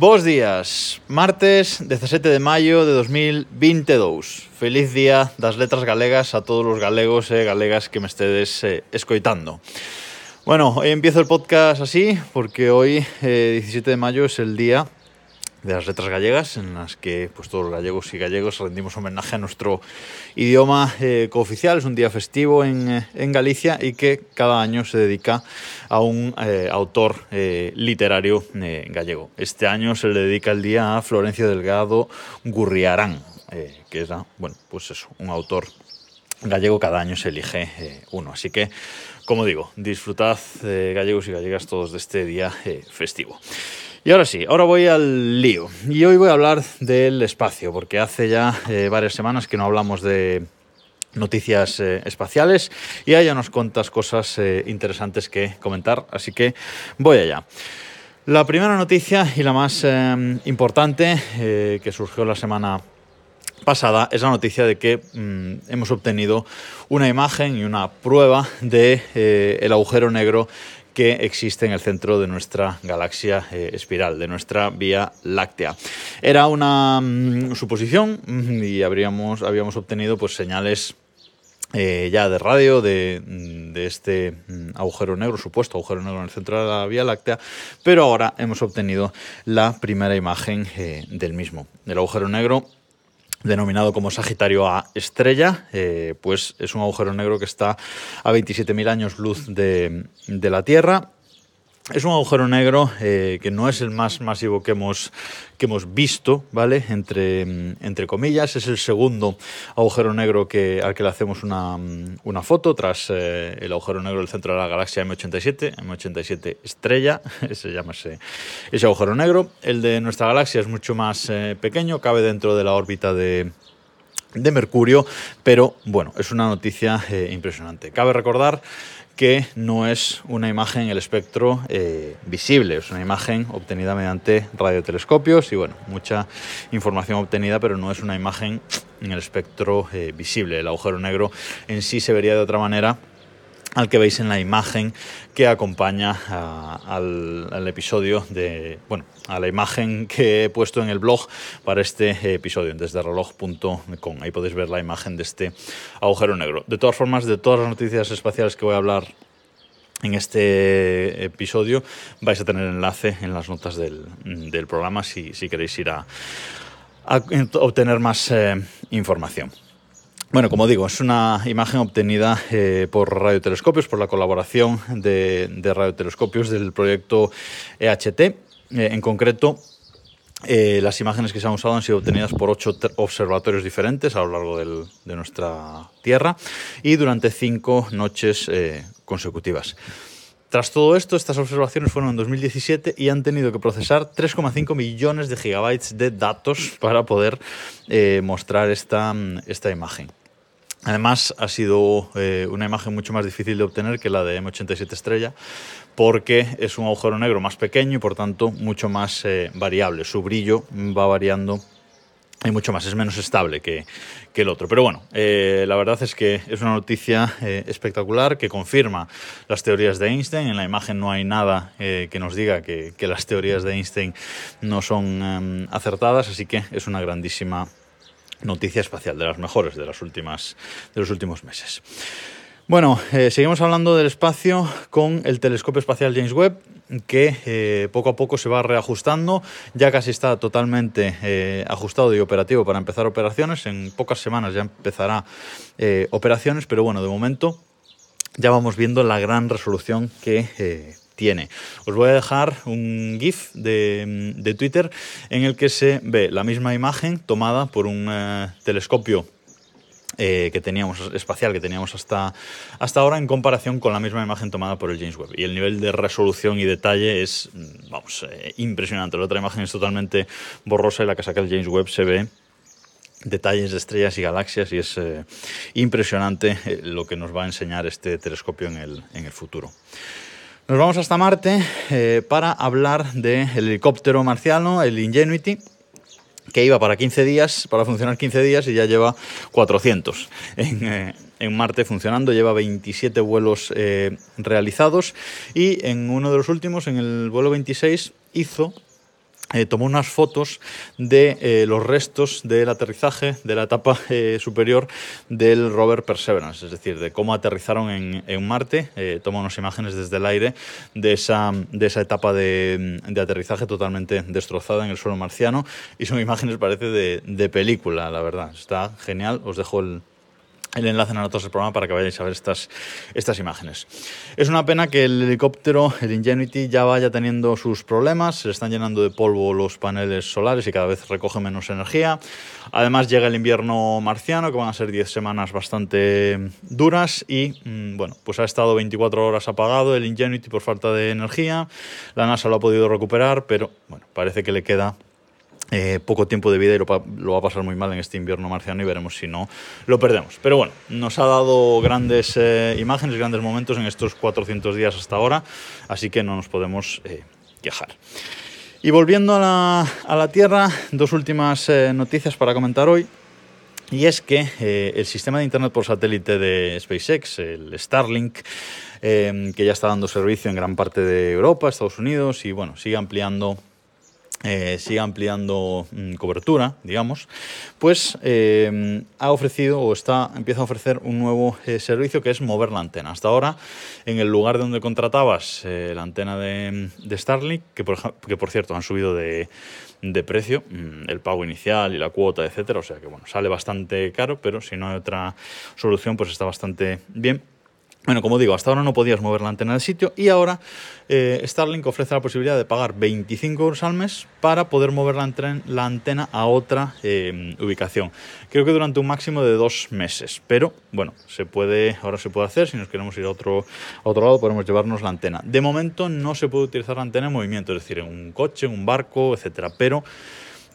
Bos días, martes 17 de maio de 2022 Feliz día das letras galegas a todos os galegos e galegas que me estedes eh, escoitando. Bueno, hoy empiezo el podcast así porque hoy, eh, 17 de mayo, es el día de las letras gallegas, en las que pues, todos los gallegos y gallegos rendimos homenaje a nuestro idioma eh, cooficial. Es un día festivo en, eh, en, Galicia y que cada año se dedica a un eh, autor literario gallego. Este año se le dedica el día a Florencio Delgado Gurriarán, que era, bueno, pues eso, un autor gallego. Cada año se elige uno. Así que, como digo, disfrutad, gallegos y gallegas, todos de este día festivo. Y ahora sí, ahora voy al lío. Y hoy voy a hablar del espacio, porque hace ya eh, varias semanas que no hablamos de noticias eh, espaciales y hay unas cuantas cosas eh, interesantes que comentar, así que voy allá. La primera noticia y la más importante que surgió la semana pasada es la noticia de que mmm, hemos obtenido una imagen y una prueba de el agujero negro que existe en el centro de nuestra galaxia eh, espiral, de nuestra Vía Láctea. Era una mmm, suposición y habríamos, habíamos obtenido pues, señales eh, ya de radio de, de, este agujero negro, supuesto agujero negro en el centro de la Vía Láctea, pero ahora hemos obtenido la primera imagen eh, del mismo. El agujero negro denominado como Sagitario A estrella, eh, pues es un agujero negro que está a 27.000 años luz de, de la Tierra Es un agujero negro eh, que no es el más masivo que hemos, que hemos visto, ¿vale? Entre, entre comillas, es el segundo agujero negro que, al que le hacemos una, una foto tras eh, el agujero negro del centro de la galaxia M87, M87 estrella, se llama ese, ese agujero negro. El de nuestra galaxia es mucho más eh, pequeño, cabe dentro de la órbita de, de Mercurio, pero bueno, es una noticia eh, impresionante. Cabe recordar que no es una imagen en el espectro eh, visible, es una imagen obtenida mediante radiotelescopios y bueno, mucha información obtenida, pero no es una imagen en el espectro eh, visible. El agujero negro en sí se vería de otra manera al que veis en la imagen que acompaña al, episodio de, bueno, a la imagen que he puesto en el blog para este episodio, desde reloj.com. Ahí podéis ver la imagen de este agujero negro. De todas formas, de todas las noticias espaciales que voy a hablar en este episodio, vais a tener enlace en las notas del, programa si, si, queréis ir a, a obtener más eh, información. Bueno, como digo, es una imagen obtenida eh, por radiotelescopios, por la colaboración de, de radiotelescopios del proyecto EHT. Eh, en concreto, eh, las imágenes que se han usado han sido obtenidas por ocho observatorios diferentes a lo largo de nuestra Tierra y durante cinco noches eh, consecutivas. Tras todo esto, estas observaciones fueron en 2017 y han tenido que procesar 3,5 millones de gigabytes de datos para poder eh, mostrar esta, esta imagen. Además, ha sido eh, una imagen mucho más difícil de obtener que la de M87 estrella, porque es un agujero negro más pequeño y, por tanto, mucho más eh, variable. Su brillo va variando y mucho más, es menos estable que, el otro. Pero bueno, eh, la verdad es que es una noticia espectacular que confirma las teorías de Einstein. En la imagen no hay nada que nos diga que, que, las teorías de Einstein no son eh, acertadas, así que es una grandísima noticia espacial, de las mejores de, las últimas, de los últimos meses. Bueno, eh, seguimos hablando del espacio con el telescopio espacial James Webb, que eh, poco a poco se va reajustando, ya casi está totalmente eh, ajustado y operativo para empezar operaciones, en pocas semanas ya empezará operaciones, pero bueno, de momento ya vamos viendo la gran resolución que tiene. Os voy a dejar un GIF de, Twitter en el que se ve la misma imagen tomada por un eh, telescopio eh, que teníamos espacial que teníamos hasta, hasta ahora en comparación con la misma imagen tomada por el James Webb. Y el nivel de resolución y detalle es, vamos, eh, impresionante. La otra imagen es totalmente borrosa y la que saca el James Webb se ve detalles de estrellas y galaxias y es impresionante lo que nos va a enseñar este telescopio en el, en el futuro. Nos vamos hasta Marte eh, para hablar del de helicóptero marciano, el Ingenuity, que iba para 15 días, para funcionar 15 días y ya lleva 400 en, eh, en Marte funcionando, lleva 27 vuelos eh, realizados y en uno de los últimos, en el vuelo 26, hizo eh, tomó unas fotos de eh, los restos del aterrizaje de la etapa eh, superior del rover Perseverance, es decir, de cómo aterrizaron en, en Marte. toma unas imágenes desde el aire de esa, de esa etapa de, de, aterrizaje totalmente destrozada en el suelo marciano y son imágenes, parece, de, de película, la verdad. Está genial, os dejo el, el enlace en las notas del programa para que vayáis a ver estas, estas imágenes. Es una pena que el helicóptero, el Ingenuity, ya vaya teniendo sus problemas, se están llenando de polvo los paneles solares y cada vez recoge menos energía. Además llega el invierno marciano, que van a ser 10 semanas bastante duras y, mm, bueno, pues ha estado 24 horas apagado el Ingenuity por falta de energía. La NASA lo ha podido recuperar, pero, bueno, parece que le queda eh, poco tiempo de vida y lo, va a pasar muy mal en este invierno marciano y veremos si no lo perdemos. Pero bueno, nos ha dado grandes eh, imágenes, grandes momentos en estos 400 días hasta ahora, así que no nos podemos eh, quejar. Y volviendo a la, a la Tierra, dos últimas noticias para comentar hoy. Y es que el sistema de Internet por satélite de SpaceX, el Starlink, que ya está dando servicio en gran parte de Europa, Estados Unidos y bueno, sigue ampliando eh, siga ampliando mm, cobertura, digamos, pues eh, ha ofrecido o está, empieza a ofrecer un nuevo eh, servicio que es mover la antena. Hasta ahora, en el lugar donde contratabas la antena de, Starlink, que por, que por, cierto han subido de, de precio, mm, el pago inicial y la cuota, etcétera, o sea que bueno, sale bastante caro, pero si no hay otra solución, pues está bastante bien bueno, como digo, hasta ahora no podías mover la antena del sitio y ahora eh, Starlink ofrece la posibilidad de pagar 25 euros al mes para poder mover la, antena a otra eh, ubicación. Creo que durante un máximo de dos meses, pero bueno, se puede, ahora se puede hacer. Si nos queremos ir a otro, a otro lado, podemos llevarnos la antena. De momento no se puede utilizar la antena en movimiento, es decir, en un coche, en un barco, etcétera. Pero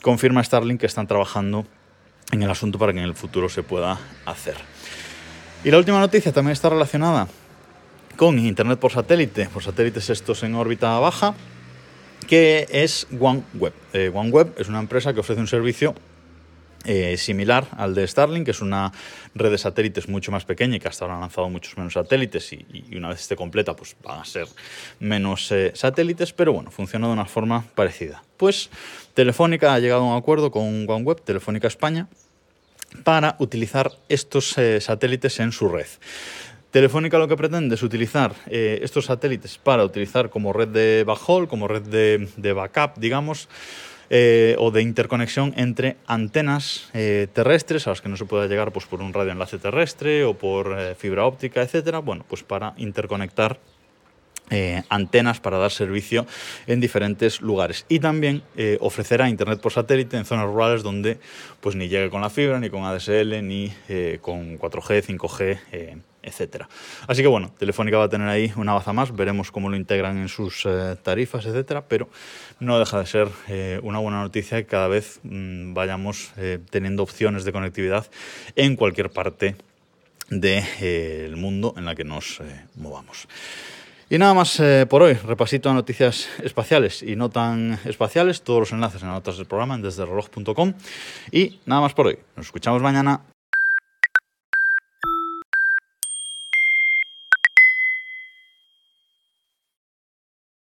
confirma Starlink que están trabajando en el asunto para que en el futuro se pueda hacer. Y la última noticia también está relacionada con Internet por satélite, por satélites estos en órbita baja, que es OneWeb. Eh, OneWeb es una empresa que ofrece un servicio eh, similar al de Starlink, que es una red de satélites mucho más pequeña y que hasta ahora han lanzado muchos menos satélites y, una vez esté completa pues van a ser menos eh, satélites, pero bueno, funciona de una forma parecida. Pues Telefónica ha llegado a un acuerdo con OneWeb, Telefónica España, para utilizar estos eh, satélites en su red. Telefónica lo que pretende es utilizar eh, estos satélites para utilizar como red de backhaul, como red de, backup, digamos, eh, o de interconexión entre antenas terrestres a las que no se pueda llegar pues, por un radioenlace terrestre o por fibra óptica, etcétera. Bueno, pues para interconectar eh, antenas para dar servicio en diferentes lugares y también eh, ofrecerá internet por satélite en zonas rurales donde pues ni llegue con la fibra ni con ADSL ni eh, con 4G, 5G, etcétera. Así que bueno, Telefónica va a tener ahí una baza más, veremos cómo lo integran en sus tarifas, etcétera, pero no deja de ser una buena noticia que cada vez mm, vayamos teniendo opciones de conectividad en cualquier parte del mundo en la que nos movamos. Y nada más eh, por hoy, repasito a noticias espaciales y no tan espaciales, todos los enlaces en las notas del programa en desde reloj.com y nada más por hoy. Nos escuchamos mañana.